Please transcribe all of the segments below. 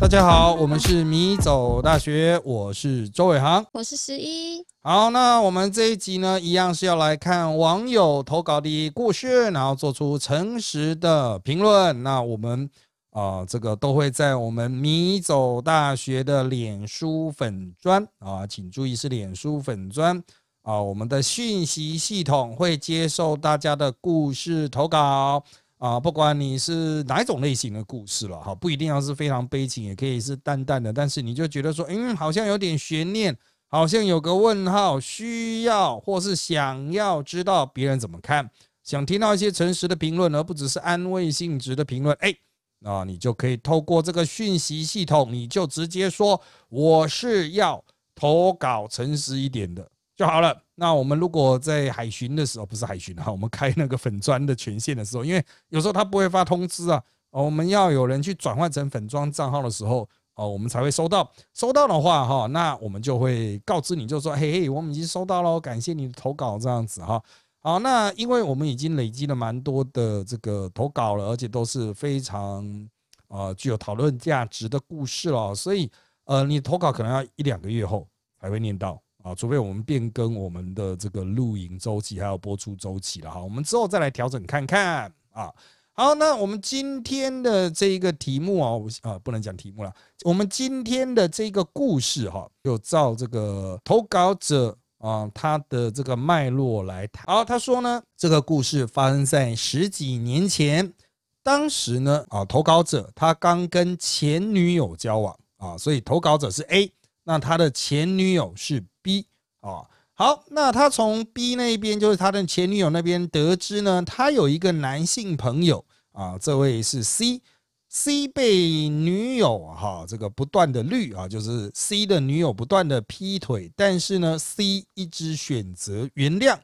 大家好，我们是米走大学，我是周伟航，我是十一。好，那我们这一集呢，一样是要来看网友投稿的故事，然后做出诚实的评论。那我们啊，这个都会在我们米走大学的脸书粉砖啊，请注意是脸书粉砖啊，我们的讯息系统会接受大家的故事投稿。啊，不管你是哪一种类型的故事了哈，不一定要是非常悲情，也可以是淡淡的，但是你就觉得说，嗯，好像有点悬念，好像有个问号，需要或是想要知道别人怎么看，想听到一些诚实的评论，而不只是安慰性质的评论，哎，那你就可以透过这个讯息系统，你就直接说我是要投稿诚实一点的。就好了。那我们如果在海巡的时候，不是海巡哈，我们开那个粉砖的权限的时候，因为有时候他不会发通知啊，我们要有人去转换成粉砖账号的时候，哦，我们才会收到。收到的话哈，那我们就会告知你，就说嘿嘿，我们已经收到了，感谢你的投稿这样子哈。好，那因为我们已经累积了蛮多的这个投稿了，而且都是非常啊具有讨论价值的故事了，所以呃，你投稿可能要一两个月后才会念到。啊，除非我们变更我们的这个录影周期，还有播出周期了哈，我们之后再来调整看看啊。好，那我们今天的这一个题目啊，我啊不能讲题目了，我们今天的这个故事哈，就照这个投稿者啊他的这个脉络来谈。好，他说呢，这个故事发生在十几年前，当时呢啊投稿者他刚跟前女友交往啊，所以投稿者是 A，那他的前女友是。B 啊，好，那他从 B 那边，就是他的前女友那边得知呢，他有一个男性朋友啊，这位是 C，C 被女友哈这个不断的绿啊，就是 C 的女友不断的劈腿，但是呢，C 一直选择原谅，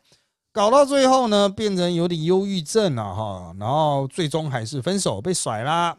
搞到最后呢，变成有点忧郁症了哈，然后最终还是分手被甩啦。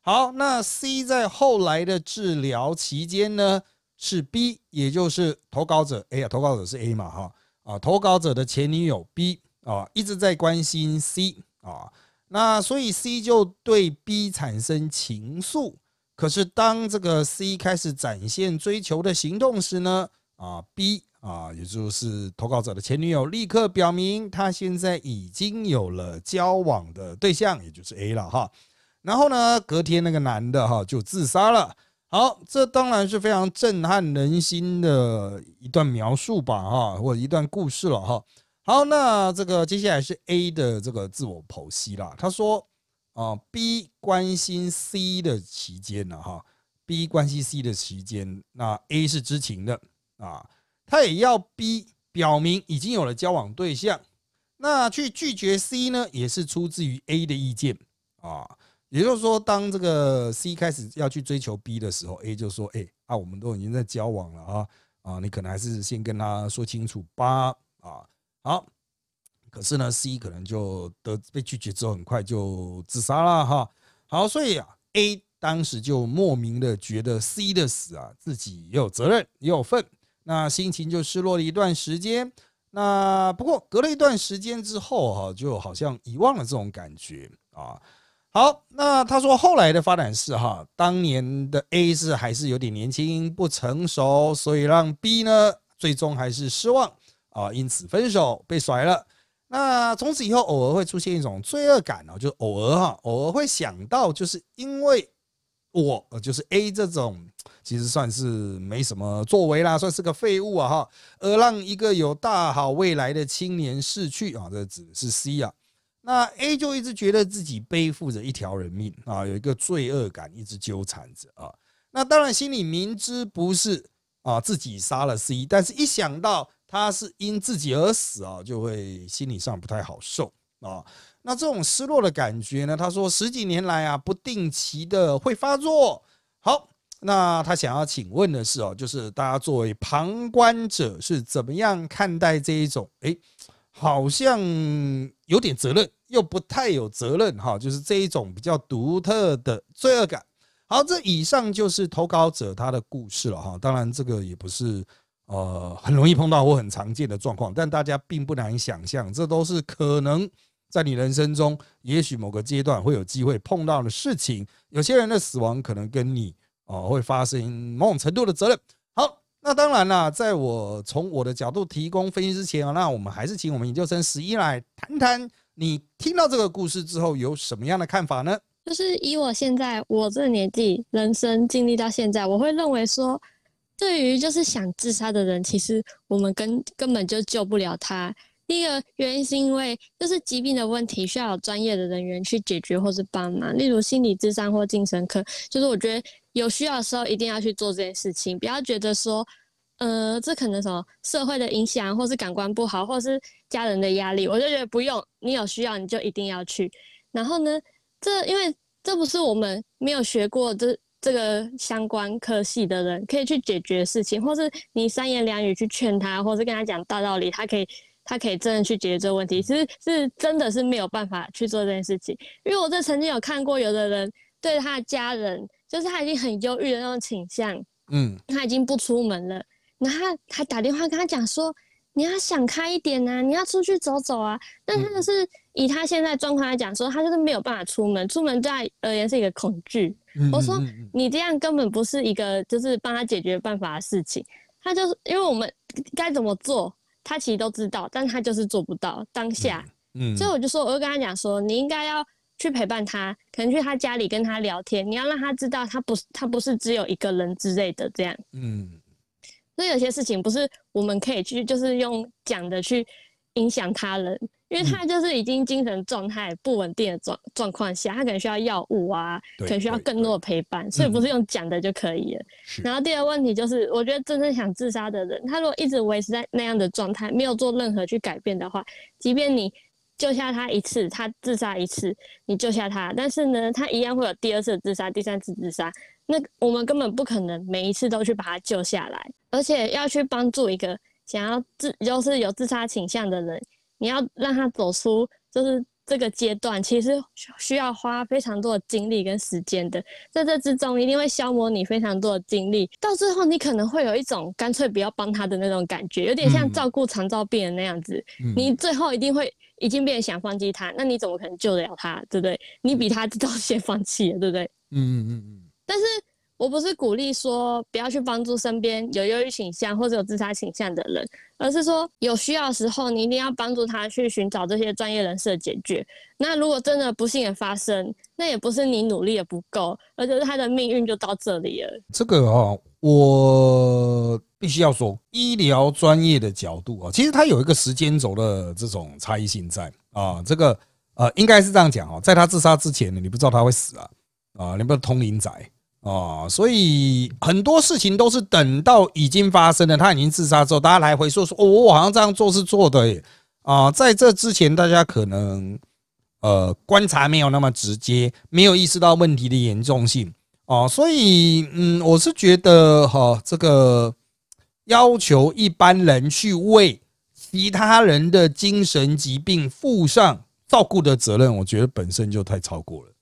好，那 C 在后来的治疗期间呢？是 B，也就是投稿者 A 啊，投稿者是 A 嘛哈啊，投稿者的前女友 B 啊，一直在关心 C 啊，那所以 C 就对 B 产生情愫。可是当这个 C 开始展现追求的行动时呢，啊 B 啊，也就是投稿者的前女友立刻表明他现在已经有了交往的对象，也就是 A 了哈。然后呢，隔天那个男的哈就自杀了。好，这当然是非常震撼人心的一段描述吧，哈，或者一段故事了，哈。好，那这个接下来是 A 的这个自我剖析啦。他说，啊，B 关心 C 的期间呢，哈，B 关心 C 的期间，那 A 是知情的啊，他也要 B 表明已经有了交往对象，那去拒绝 C 呢，也是出自于 A 的意见啊。也就是说，当这个 C 开始要去追求 B 的时候，A 就说：“哎，啊，我们都已经在交往了啊，啊，你可能还是先跟他说清楚吧。”啊，好，可是呢，C 可能就得被拒绝之后，很快就自杀了哈。好，所以啊，A 当时就莫名的觉得 C 的死啊，自己也有责任，也有份，那心情就失落了一段时间。那不过隔了一段时间之后哈，就好像遗忘了这种感觉啊。好，那他说后来的发展是哈，当年的 A 是还是有点年轻不成熟，所以让 B 呢最终还是失望啊，因此分手被甩了。那从此以后偶尔会出现一种罪恶感哦，就偶尔哈，偶尔会想到，就是因为我就是 A 这种其实算是没什么作为啦，算是个废物啊哈，而让一个有大好未来的青年逝去啊，这指的是 C 啊。那 A 就一直觉得自己背负着一条人命啊，有一个罪恶感一直纠缠着啊。那当然心里明知不是啊自己杀了 C，但是一想到他是因自己而死啊，就会心理上不太好受啊。那这种失落的感觉呢，他说十几年来啊不定期的会发作。好，那他想要请问的是哦，就是大家作为旁观者是怎么样看待这一种？诶，好像有点责任。又不太有责任哈，就是这一种比较独特的罪恶感。好，这以上就是投稿者他的故事了哈。当然，这个也不是呃很容易碰到或很常见的状况，但大家并不难想象，这都是可能在你人生中，也许某个阶段会有机会碰到的事情。有些人的死亡可能跟你哦，会发生某种程度的责任。好，那当然啦，在我从我的角度提供分析之前啊，那我们还是请我们研究生十一来谈谈，你听到这个故事之后有什么样的看法呢？就是以我现在我这个年纪，人生经历到现在，我会认为说，对于就是想自杀的人，其实我们根根本就救不了他。第一个原因是因为，就是疾病的问题需要专业的人员去解决或是帮忙，例如心理智商或精神科。就是我觉得有需要的时候一定要去做这件事情，不要觉得说，呃，这可能什么社会的影响，或是感官不好，或是家人的压力，我就觉得不用。你有需要你就一定要去。然后呢，这因为这不是我们没有学过这这个相关科系的人可以去解决事情，或是你三言两语去劝他，或是跟他讲大道理，他可以。他可以真的去解决这个问题，其实是真的是没有办法去做这件事情。因为我这曾经有看过，有的人对他的家人，就是他已经很忧郁的那种倾向，嗯，他已经不出门了，然后他还打电话跟他讲说，你要想开一点啊，你要出去走走啊。但他就是以他现在状况来讲，说他就是没有办法出门，出门对他而言是一个恐惧。我说你这样根本不是一个就是帮他解决办法的事情，他就是因为我们该怎么做。他其实都知道，但他就是做不到当下。嗯，所以我就说，我就跟他讲说，你应该要去陪伴他，可能去他家里跟他聊天，你要让他知道，他不是他不是只有一个人之类的这样。嗯，所以有些事情不是我们可以去，就是用讲的去影响他人。因为他就是已经精神状态不稳定的状状况下，他可能需要药物啊，可能需要更多的陪伴，所以不是用讲的就可以了。然后第二个问题就是，我觉得真正想自杀的人，他如果一直维持在那样的状态，没有做任何去改变的话，即便你救下他一次，他自杀一次，你救下他，但是呢，他一样会有第二次自杀、第三次自杀。那我们根本不可能每一次都去把他救下来，而且要去帮助一个想要自就是有自杀倾向的人。你要让他走出就是这个阶段，其实需要花非常多的精力跟时间的，在这之中一定会消磨你非常多的精力，到最后你可能会有一种干脆不要帮他的那种感觉，有点像照顾肠照病人那样子，你最后一定会已经变成想放弃他，那你怎么可能救得了他，对不对？你比他都先放弃了，对不对？嗯嗯嗯嗯。但是。我不是鼓励说不要去帮助身边有忧郁倾向或者有自杀倾向的人，而是说有需要的时候，你一定要帮助他去寻找这些专业人士的解决。那如果真的不幸的发生，那也不是你努力的不够，而就是他的命运就到这里了。这个哦，我必须要说，医疗专业的角度啊，其实它有一个时间轴的这种差异性在啊。这个呃，应该是这样讲哦，在他自杀之前呢，你不知道他会死啊啊，你不是通灵仔。哦，所以很多事情都是等到已经发生了，他已经自杀之后，大家来回说说：“哦，我好像这样做是错的。”啊，在这之前，大家可能呃观察没有那么直接，没有意识到问题的严重性。哦，所以嗯，我是觉得哈，这个要求一般人去为其他人的精神疾病负上照顾的责任，我觉得本身就太超过了。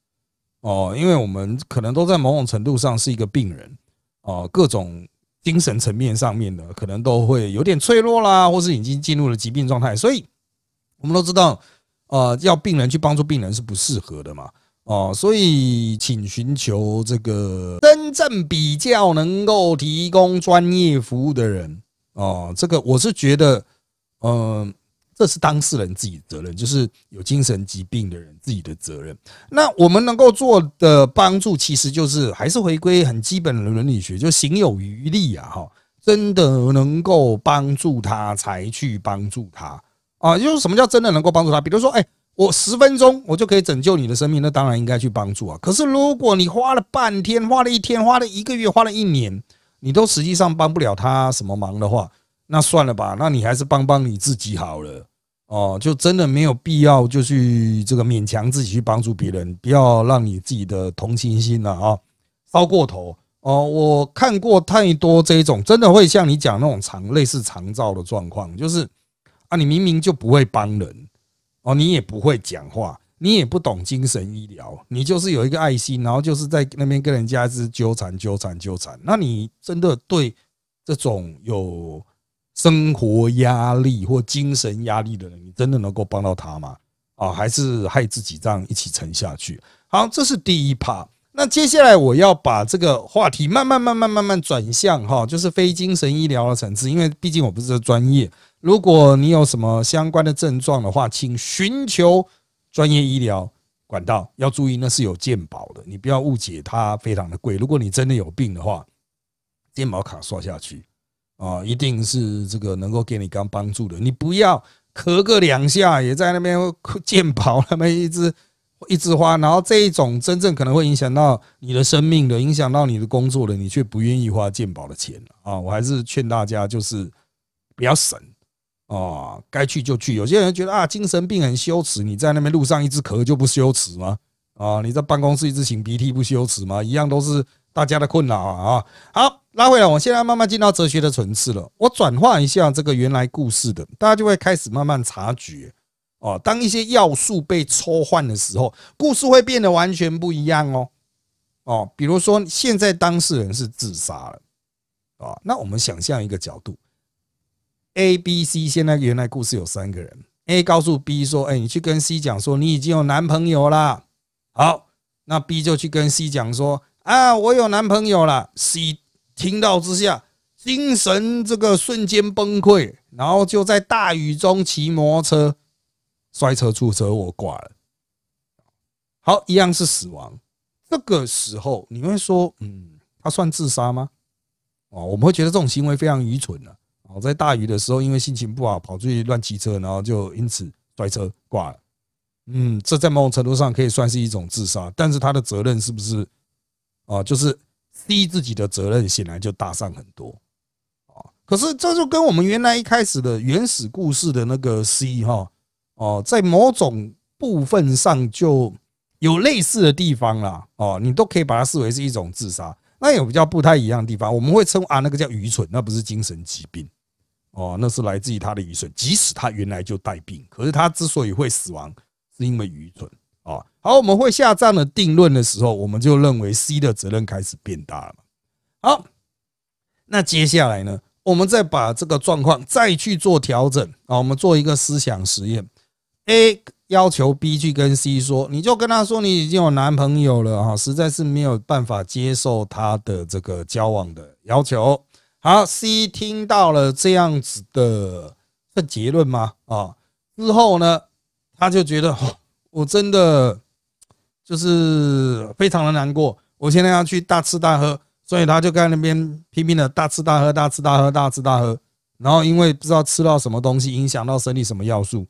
哦，因为我们可能都在某种程度上是一个病人，哦，各种精神层面上面的可能都会有点脆弱啦，或是已经进入了疾病状态，所以我们都知道，呃，要病人去帮助病人是不适合的嘛，哦，所以请寻求这个真正比较能够提供专业服务的人，哦，这个我是觉得，嗯。这是当事人自己的责任，就是有精神疾病的人自己的责任。那我们能够做的帮助，其实就是还是回归很基本的伦理学，就行有余力啊，哈，真的能够帮助他才去帮助他啊。就是什么叫真的能够帮助他？比如说，哎，我十分钟我就可以拯救你的生命，那当然应该去帮助啊。可是如果你花了半天、花了一天、花了一个月、花了一年，你都实际上帮不了他什么忙的话，那算了吧，那你还是帮帮你自己好了哦，就真的没有必要就去这个勉强自己去帮助别人，不要让你自己的同情心了啊烧过头哦。我看过太多这种，真的会像你讲那种肠类似肠照的状况，就是啊，你明明就不会帮人哦，你也不会讲话，你也不懂精神医疗，你就是有一个爱心，然后就是在那边跟人家一直纠缠纠缠纠缠，那你真的对这种有。生活压力或精神压力的人，你真的能够帮到他吗？啊，还是害自己这样一起沉下去？好，这是第一趴。那接下来我要把这个话题慢慢、慢慢、慢慢转向哈，就是非精神医疗的层次，因为毕竟我不是专业。如果你有什么相关的症状的话，请寻求专业医疗管道。要注意，那是有健保的，你不要误解它非常的贵。如果你真的有病的话，健保卡刷下去啊，一定是这个能够给你刚帮助的。你不要咳个两下，也在那边健保那边一直。一枝花，然后这一种真正可能会影响到你的生命的，影响到你的工作的，你却不愿意花健保的钱啊！我还是劝大家就是不要省啊，该去就去。有些人觉得啊，精神病很羞耻，你在那边路上一直咳就不羞耻吗？啊，你在办公室一直擤鼻涕不羞耻吗？一样都是大家的困扰啊！好，拉回来，我现在慢慢进到哲学的层次了。我转化一下这个原来故事的，大家就会开始慢慢察觉。哦，当一些要素被抽换的时候，故事会变得完全不一样哦。哦，比如说现在当事人是自杀了，啊，那我们想象一个角度，A、B、C，现在原来故事有三个人，A 告诉 B 说：“哎，你去跟 C 讲说你已经有男朋友了。”好，那 B 就去跟 C 讲说：“啊，我有男朋友了。”C 听到之下，精神这个瞬间崩溃，然后就在大雨中骑摩托车。摔车出车祸挂了，好，一样是死亡。这个时候你会说，嗯，他算自杀吗？哦，我们会觉得这种行为非常愚蠢的。哦，在大雨的时候，因为心情不好，跑出去乱骑车，然后就因此摔车挂了。嗯，这在某种程度上可以算是一种自杀，但是他的责任是不是？啊，就是 C 自己的责任显然就大上很多。啊，可是这就跟我们原来一开始的原始故事的那个 C 哈。哦，在某种部分上就有类似的地方啦。哦，你都可以把它视为是一种自杀。那有比较不太一样的地方，我们会称啊，那个叫愚蠢，那不是精神疾病。哦，那是来自于他的愚蠢。即使他原来就带病，可是他之所以会死亡，是因为愚蠢。好，我们会下这样的定论的时候，我们就认为 C 的责任开始变大了。好，那接下来呢，我们再把这个状况再去做调整啊，我们做一个思想实验。A 要求 B 去跟 C 说，你就跟他说你已经有男朋友了哈，实在是没有办法接受他的这个交往的要求。好，C 听到了这样子的这结论吗？啊，之后呢，他就觉得我真的就是非常的难过，我现在要去大吃大喝，所以他就在那边拼命的大吃大喝，大吃大喝，大吃大喝，然后因为不知道吃到什么东西，影响到身体什么要素。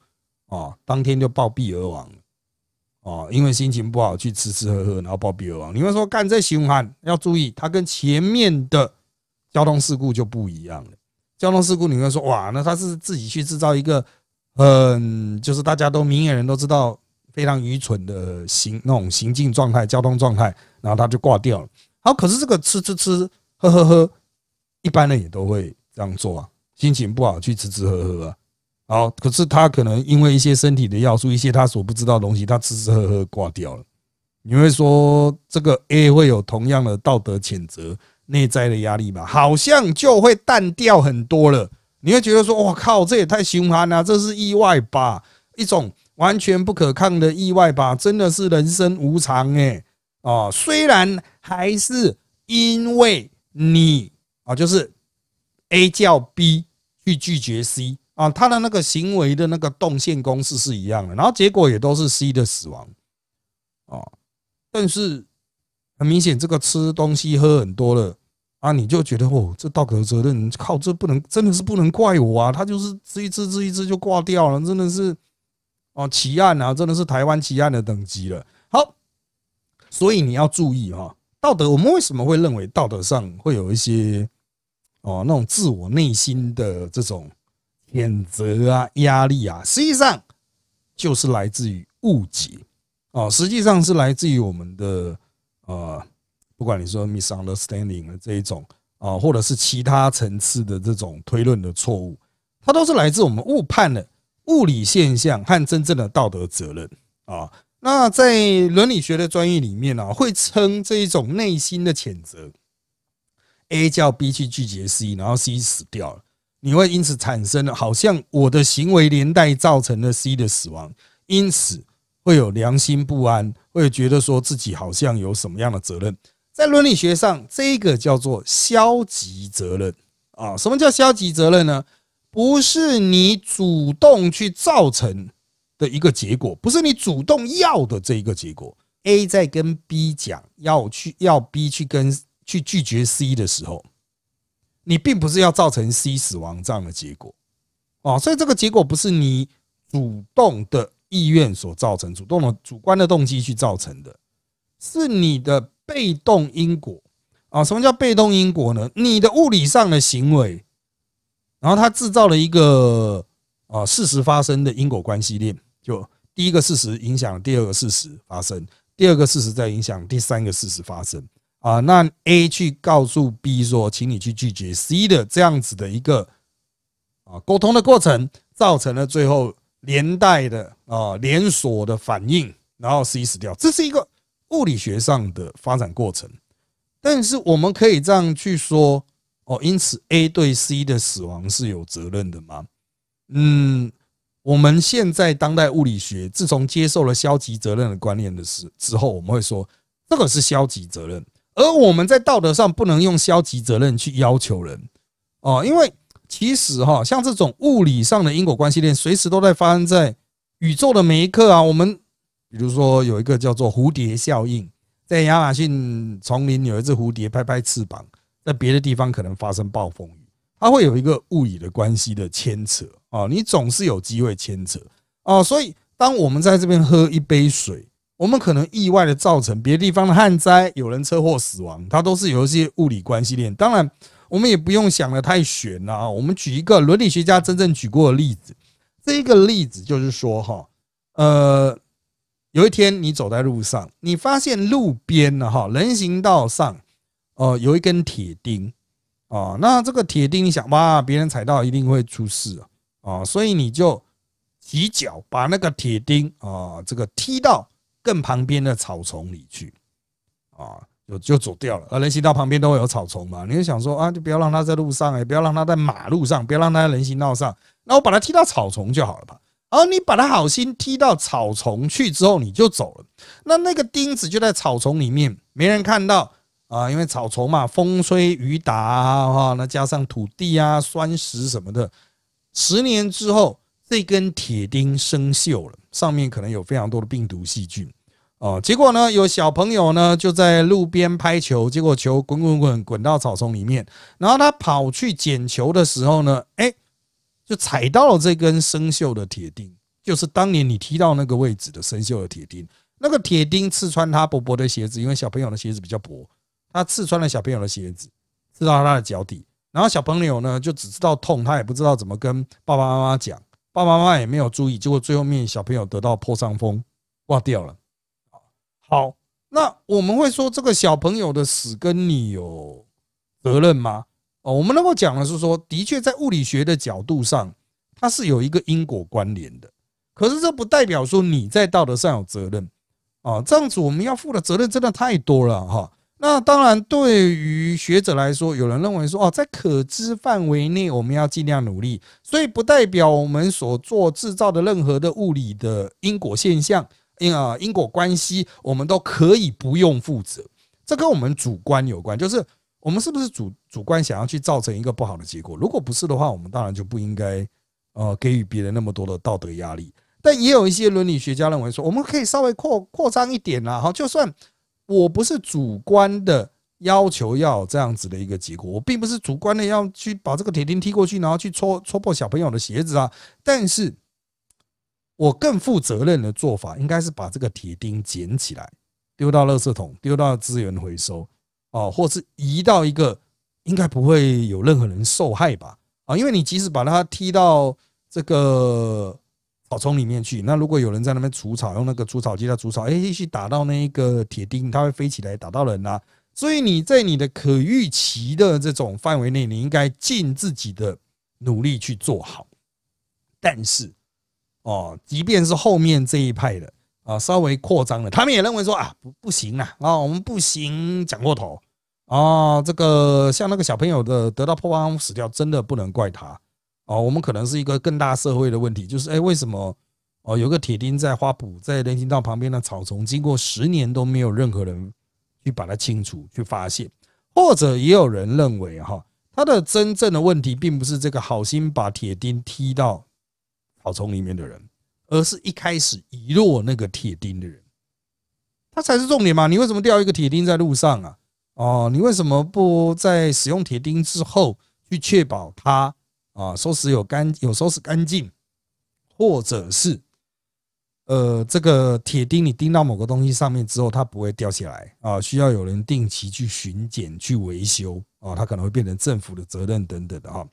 哦，当天就暴毙而亡。哦，因为心情不好去吃吃喝喝，然后暴毙而亡。你们说干这循环要注意，它跟前面的交通事故就不一样了。交通事故你会说哇，那他是自己去制造一个很就是大家都明眼人都知道非常愚蠢的行那种行进状态、交通状态，然后他就挂掉了。好，可是这个吃吃吃喝喝喝，一般人也都会这样做啊。心情不好去吃吃喝喝啊。好，可是他可能因为一些身体的要素，一些他所不知道的东西，他吃吃喝喝挂掉了。你会说这个 A 会有同样的道德谴责、内在的压力吧？好像就会淡掉很多了。你会觉得说：“我靠，这也太凶悍了，这是意外吧？一种完全不可抗的意外吧？真的是人生无常哎！哦，虽然还是因为你啊，就是 A 叫 B 去拒绝 C。”啊，他的那个行为的那个动线公式是一样的，然后结果也都是 C 的死亡啊。但是很明显，这个吃东西喝很多了啊，你就觉得哦，这道德责任靠，这不能真的是不能怪我啊。他就是吃一吃吃一吃就挂掉了，真的是哦奇案啊，真的是台湾奇案的等级了。好，所以你要注意哈，道德我们为什么会认为道德上会有一些哦那种自我内心的这种。谴责啊，压力啊，实际上就是来自于误解哦，实际上是来自于我们的呃，不管你说 misunderstanding 的这一种啊，或者是其他层次的这种推论的错误，它都是来自我们误判了物理现象和真正的道德责任啊。那在伦理学的专业里面呢，会称这一种内心的谴责，A 叫 B 去拒绝 C，然后 C 死掉了。你会因此产生了，好像我的行为连带造成了 C 的死亡，因此会有良心不安，会觉得说自己好像有什么样的责任。在伦理学上，这个叫做消极责任啊。什么叫消极责任呢？不是你主动去造成的一个结果，不是你主动要的这一个结果。A 在跟 B 讲要去要 B 去跟去拒绝 C 的时候，你并不是要造成 C 死亡这样的结果哦。所以这个结果不是你主动的意愿所造成，主动的主观的动机去造成的，是你的被动因果啊。什么叫被动因果呢？你的物理上的行为。然后他制造了一个啊事实发生的因果关系链，就第一个事实影响第二个事实发生，第二个事实再影响第三个事实发生啊。那 A 去告诉 B 说，请你去拒绝 C 的这样子的一个啊沟通的过程，造成了最后连带的啊连锁的反应，然后 C 死掉，这是一个物理学上的发展过程。但是我们可以这样去说。哦，因此 A 对 C 的死亡是有责任的吗？嗯，我们现在当代物理学自从接受了消极责任的观念的时之后，我们会说这个是消极责任，而我们在道德上不能用消极责任去要求人哦，因为其实哈，像这种物理上的因果关系链，随时都在发生在宇宙的每一刻啊。我们比如说有一个叫做蝴蝶效应，在亚马逊丛林有一只蝴蝶拍拍翅膀。在别的地方可能发生暴风雨，它会有一个物理的关系的牵扯啊，你总是有机会牵扯啊，所以当我们在这边喝一杯水，我们可能意外的造成别的地方的旱灾，有人车祸死亡，它都是有一些物理关系链。当然，我们也不用想的太玄了啊。我们举一个伦理学家真正举过的例子，这一个例子就是说哈，呃，有一天你走在路上，你发现路边呢哈人行道上。哦，有一根铁钉啊，那这个铁钉，你想哇，别人踩到一定会出事啊，所以你就起脚把那个铁钉啊，这个踢到更旁边的草丛里去啊，就就走掉了。而人行道旁边都会有草丛嘛，你就想说啊，就不要让它在路上，也不要让它在马路上，不要让它在人行道上，那我把它踢到草丛就好了吧？而你把它好心踢到草丛去之后，你就走了，那那个钉子就在草丛里面，没人看到。啊，因为草丛嘛，风吹雨打啊，那加上土地啊、酸石什么的，十年之后，这根铁钉生锈了，上面可能有非常多的病毒细菌哦。结果呢，有小朋友呢就在路边拍球，结果球滚滚滚滚到草丛里面，然后他跑去捡球的时候呢，哎，就踩到了这根生锈的铁钉，就是当年你踢到那个位置的生锈的铁钉，那个铁钉刺穿他薄薄的鞋子，因为小朋友的鞋子比较薄。他刺穿了小朋友的鞋子，刺到他的脚底，然后小朋友呢就只知道痛，他也不知道怎么跟爸爸妈妈讲，爸爸妈妈也没有注意，结果最后面小朋友得到破伤风，挂掉了。好，那我们会说这个小朋友的死跟你有责任吗？哦，我们能够讲的是说，的确在物理学的角度上，它是有一个因果关联的，可是这不代表说你在道德上有责任啊。这样子我们要负的责任真的太多了哈。那当然，对于学者来说，有人认为说，哦，在可知范围内，我们要尽量努力，所以不代表我们所做制造的任何的物理的因果现象，因啊因果关系，我们都可以不用负责。这跟我们主观有关，就是我们是不是主主观想要去造成一个不好的结果？如果不是的话，我们当然就不应该呃给予别人那么多的道德压力。但也有一些伦理学家认为说，我们可以稍微扩扩张一点啦，哈，就算。我不是主观的要求要这样子的一个结果，我并不是主观的要去把这个铁钉踢过去，然后去戳戳破小朋友的鞋子啊。但是，我更负责任的做法应该是把这个铁钉捡起来，丢到垃圾桶，丢到资源回收，哦，或是移到一个应该不会有任何人受害吧？啊，因为你即使把它踢到这个。草丛里面去，那如果有人在那边除草，用那个除草机在除草，哎，去打到那一个铁钉，它会飞起来打到人呐。所以你在你的可预期的这种范围内，你应该尽自己的努力去做好。但是，哦，即便是后面这一派的啊，稍微扩张了，他们也认为说啊，不不行啊，啊，我们不行，讲过头啊。这个像那个小朋友的得到破伤死掉，真的不能怪他。哦，我们可能是一个更大社会的问题，就是哎，为什么哦，有个铁钉在花圃，在人行道旁边的草丛，经过十年都没有任何人去把它清除、去发现，或者也有人认为哈，他的真正的问题并不是这个好心把铁钉踢到草丛里面的人，而是一开始遗落那个铁钉的人，他才是重点嘛？你为什么掉一个铁钉在路上啊？哦，你为什么不在使用铁钉之后去确保它啊收拾有干有收拾干净，或者是？呃，这个铁钉你钉到某个东西上面之后，它不会掉下来啊，需要有人定期去巡检、去维修啊，它可能会变成政府的责任等等的哈。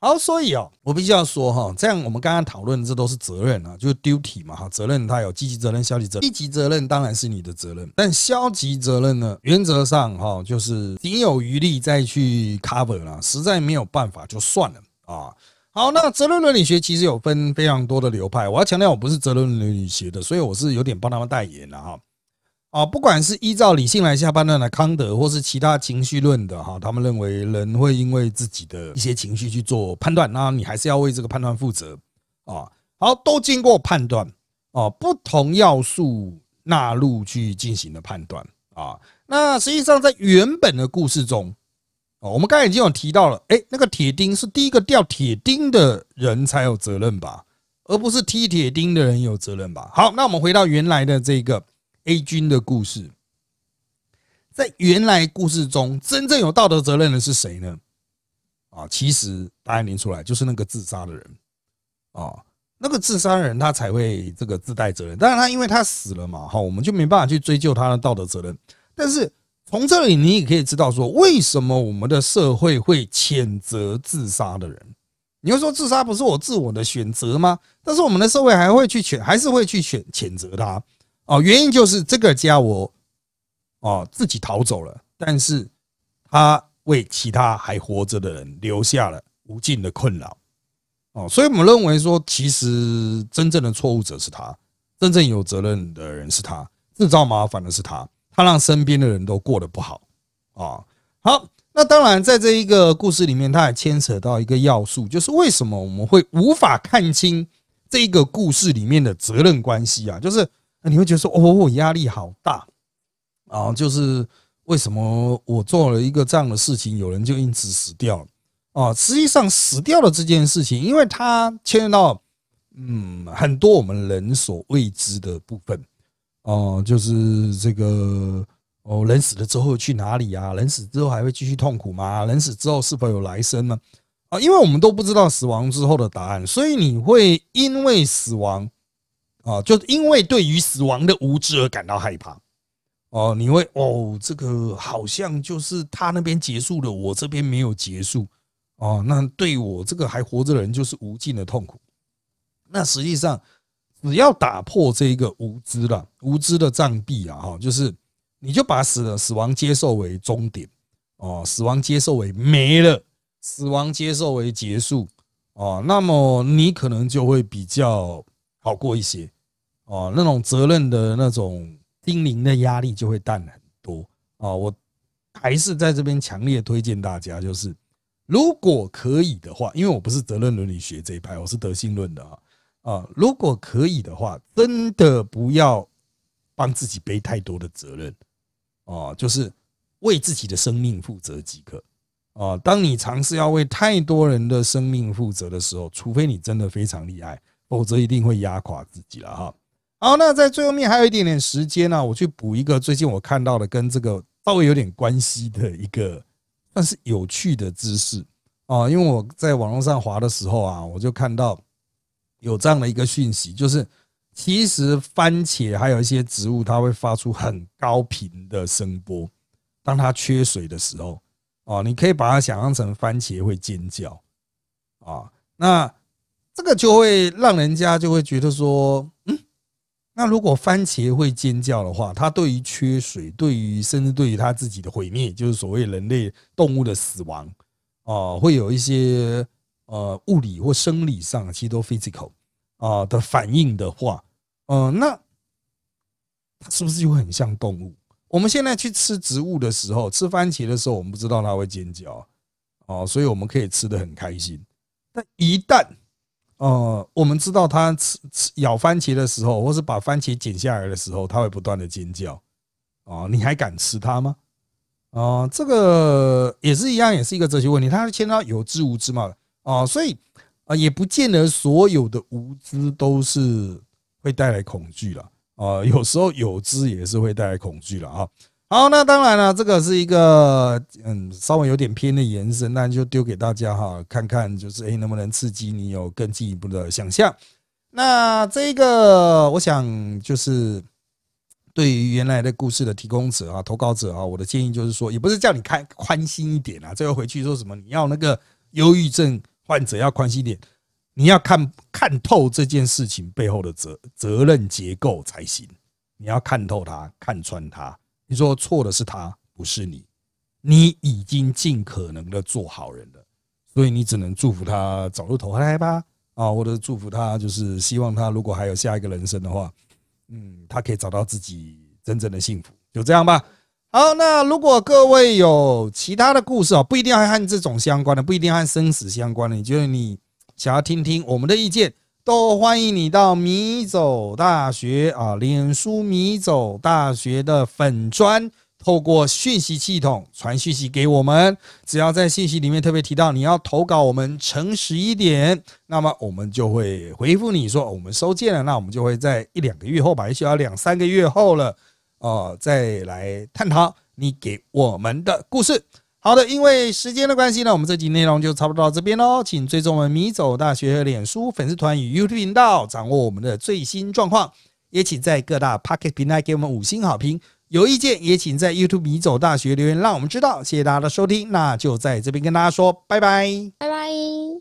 好，所以哦，我必须要说哈，这样我们刚刚讨论这都是责任啊，就是 duty 嘛哈，责任它有积极责任、消极责任。积极责任当然是你的责任，但消极责任呢，原则上哈，就是你有余力再去 cover 了，实在没有办法就算了啊。好，那责任伦理学其实有分非常多的流派。我要强调，我不是责任伦理学的，所以我是有点帮他们代言了哈。啊，不管是依照理性来下判断的康德，或是其他情绪论的哈，他们认为人会因为自己的一些情绪去做判断，那你还是要为这个判断负责啊。好，都经过判断啊，不同要素纳入去进行的判断啊。那实际上在原本的故事中。哦，我们刚才已经有提到了，哎，那个铁钉是第一个掉铁钉的人才有责任吧，而不是踢铁钉的人有责任吧？好，那我们回到原来的这个 A 军的故事，在原来故事中，真正有道德责任的是谁呢？啊，其实答案连出来，就是那个自杀的人啊，那个自杀的人他才会这个自带责任，当然他因为他死了嘛，好，我们就没办法去追究他的道德责任，但是。从这里，你也可以知道说，为什么我们的社会会谴责自杀的人？你会说，自杀不是我自我的选择吗？但是我们的社会还会去谴，还是会去谴谴责他哦。原因就是这个家我哦自己逃走了，但是他为其他还活着的人留下了无尽的困扰哦。所以我们认为说，其实真正的错误者是他，真正有责任的人是他，制造麻烦的是他。他让身边的人都过得不好啊！好，那当然，在这一个故事里面，他还牵扯到一个要素，就是为什么我们会无法看清这一个故事里面的责任关系啊？就是你会觉得说，哦，我压力好大啊！就是为什么我做了一个这样的事情，有人就因此死掉了啊？实际上，死掉了这件事情，因为它牵扯到嗯很多我们人所未知的部分。哦，就是这个哦，人死了之后去哪里啊？人死之后还会继续痛苦吗？人死之后是否有来生呢？啊，因为我们都不知道死亡之后的答案，所以你会因为死亡啊，就因为对于死亡的无知而感到害怕。哦，你会哦，这个好像就是他那边结束了，我这边没有结束。哦，那对我这个还活着的人就是无尽的痛苦。那实际上。只要打破这一个无知了，无知的障壁啊，哈，就是你就把死了死亡接受为终点哦，死亡接受为没了，死亡接受为结束哦，那么你可能就会比较好过一些哦，那种责任的那种叮咛的压力就会淡很多啊。我还是在这边强烈推荐大家，就是如果可以的话，因为我不是责任伦理学这一派，我是德性论的啊。啊，如果可以的话，真的不要帮自己背太多的责任哦，就是为自己的生命负责即可啊。当你尝试要为太多人的生命负责的时候，除非你真的非常厉害，否则一定会压垮自己了哈。好，那在最后面还有一点点时间呢，我去补一个最近我看到的跟这个稍微有点关系的一个算是有趣的知识啊，因为我在网络上滑的时候啊，我就看到。有这样的一个讯息，就是其实番茄还有一些植物，它会发出很高频的声波。当它缺水的时候，哦，你可以把它想象成番茄会尖叫啊。那这个就会让人家就会觉得说，嗯，那如果番茄会尖叫的话，它对于缺水，对于甚至对于它自己的毁灭，就是所谓人类动物的死亡，哦，会有一些。呃，物理或生理上其实都 physical 啊的反应的话，呃，那它是不是就很像动物？我们现在去吃植物的时候，吃番茄的时候，我们不知道它会尖叫哦，所以我们可以吃的很开心。但一旦呃，我们知道它吃吃咬番茄的时候，或是把番茄剪下来的时候，它会不断的尖叫。哦，你还敢吃它吗？哦，这个也是一样，也是一个哲学问题。它是牵到有知无知嘛？哦，所以啊，也不见得所有的无知都是会带来恐惧了。啊，有时候有知也是会带来恐惧了啊。好，那当然了，这个是一个嗯，稍微有点偏的延伸，那就丢给大家哈，看看就是诶，能不能刺激你有更进一步的想象。那这个，我想就是。对于原来的故事的提供者啊，投稿者啊，我的建议就是说，也不是叫你看宽心一点啊，最后回去说什么你要那个忧郁症患者要宽心点，你要看看透这件事情背后的责责任结构才行，你要看透他，看穿他。你说错的是他，不是你，你已经尽可能的做好人了，所以你只能祝福他早日投胎吧，啊，或者祝福他，就是希望他如果还有下一个人生的话。嗯，他可以找到自己真正的幸福，就这样吧。好，那如果各位有其他的故事啊，不一定要和这种相关的，不一定要和生死相关的，你觉得你想要听听我们的意见，都欢迎你到米走大学啊，脸书米走大学的粉砖。透过讯息系统传讯息给我们，只要在信息里面特别提到你要投稿，我们诚实一点，那么我们就会回复你说我们收件了。那我们就会在一两个月后吧，也许要两三个月后了，哦，再来探讨你给我们的故事。好的，因为时间的关系呢，我们这集内容就差不多到这边喽。请追踪我们米走大学脸书粉丝团与 YouTube 频道，掌握我们的最新状况。也请在各大 Pocket 平台给我们五星好评。有意见也请在 YouTube 米走大学留言，让我们知道。谢谢大家的收听，那就在这边跟大家说拜拜，拜拜。